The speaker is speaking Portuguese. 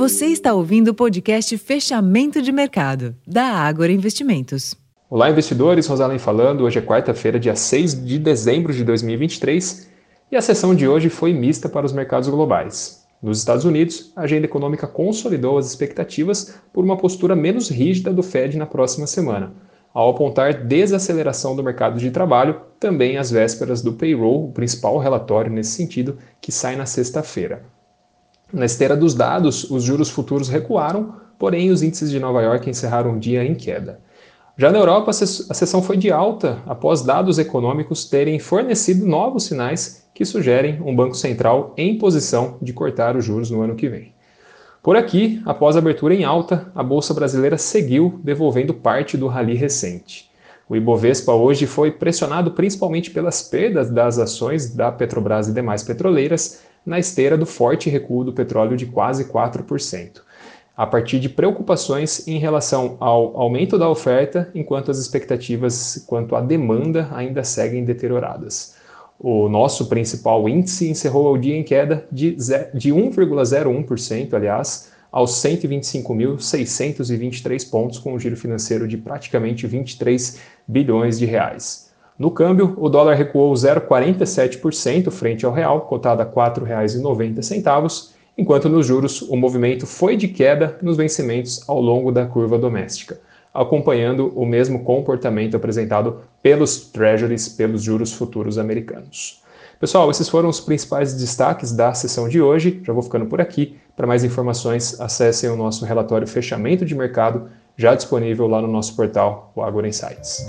Você está ouvindo o podcast Fechamento de Mercado, da Ágora Investimentos. Olá, investidores. Rosalém falando. Hoje é quarta-feira, dia 6 de dezembro de 2023, e a sessão de hoje foi mista para os mercados globais. Nos Estados Unidos, a agenda econômica consolidou as expectativas por uma postura menos rígida do Fed na próxima semana, ao apontar desaceleração do mercado de trabalho, também às vésperas do payroll, o principal relatório nesse sentido, que sai na sexta-feira. Na esteira dos dados, os juros futuros recuaram, porém os índices de Nova York encerraram o dia em queda. Já na Europa, a sessão foi de alta após dados econômicos terem fornecido novos sinais que sugerem um Banco Central em posição de cortar os juros no ano que vem. Por aqui, após a abertura em alta, a bolsa brasileira seguiu devolvendo parte do rally recente. O Ibovespa hoje foi pressionado principalmente pelas perdas das ações da Petrobras e demais petroleiras, na esteira do forte recuo do petróleo de quase 4%, a partir de preocupações em relação ao aumento da oferta, enquanto as expectativas quanto à demanda ainda seguem deterioradas. O nosso principal índice encerrou o dia em queda de, de 1,01%, aliás, aos 125.623 pontos, com um giro financeiro de praticamente 23 bilhões de reais. No câmbio, o dólar recuou 0,47% frente ao real, cotado a R$ 4,90, enquanto nos juros o movimento foi de queda nos vencimentos ao longo da curva doméstica acompanhando o mesmo comportamento apresentado pelos treasuries, pelos juros futuros americanos. Pessoal, esses foram os principais destaques da sessão de hoje. Já vou ficando por aqui. Para mais informações, acessem o nosso relatório Fechamento de Mercado, já disponível lá no nosso portal, o Agora Insights.